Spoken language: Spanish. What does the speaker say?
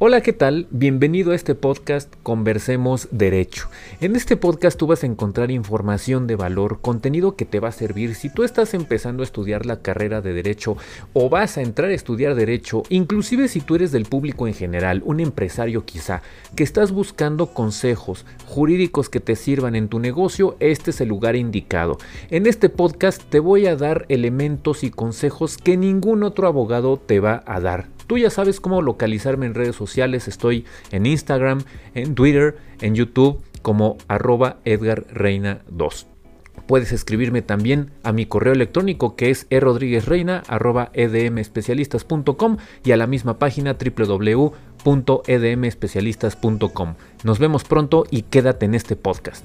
Hola, ¿qué tal? Bienvenido a este podcast Conversemos Derecho. En este podcast tú vas a encontrar información de valor, contenido que te va a servir si tú estás empezando a estudiar la carrera de Derecho o vas a entrar a estudiar Derecho, inclusive si tú eres del público en general, un empresario quizá, que estás buscando consejos jurídicos que te sirvan en tu negocio, este es el lugar indicado. En este podcast te voy a dar elementos y consejos que ningún otro abogado te va a dar. Tú ya sabes cómo localizarme en redes sociales. Estoy en Instagram, en Twitter, en YouTube como arroba Edgar Reina 2. Puedes escribirme también a mi correo electrónico que es erodriguezreina.edmespecialistas.com y a la misma página www.edmespecialistas.com. Nos vemos pronto y quédate en este podcast.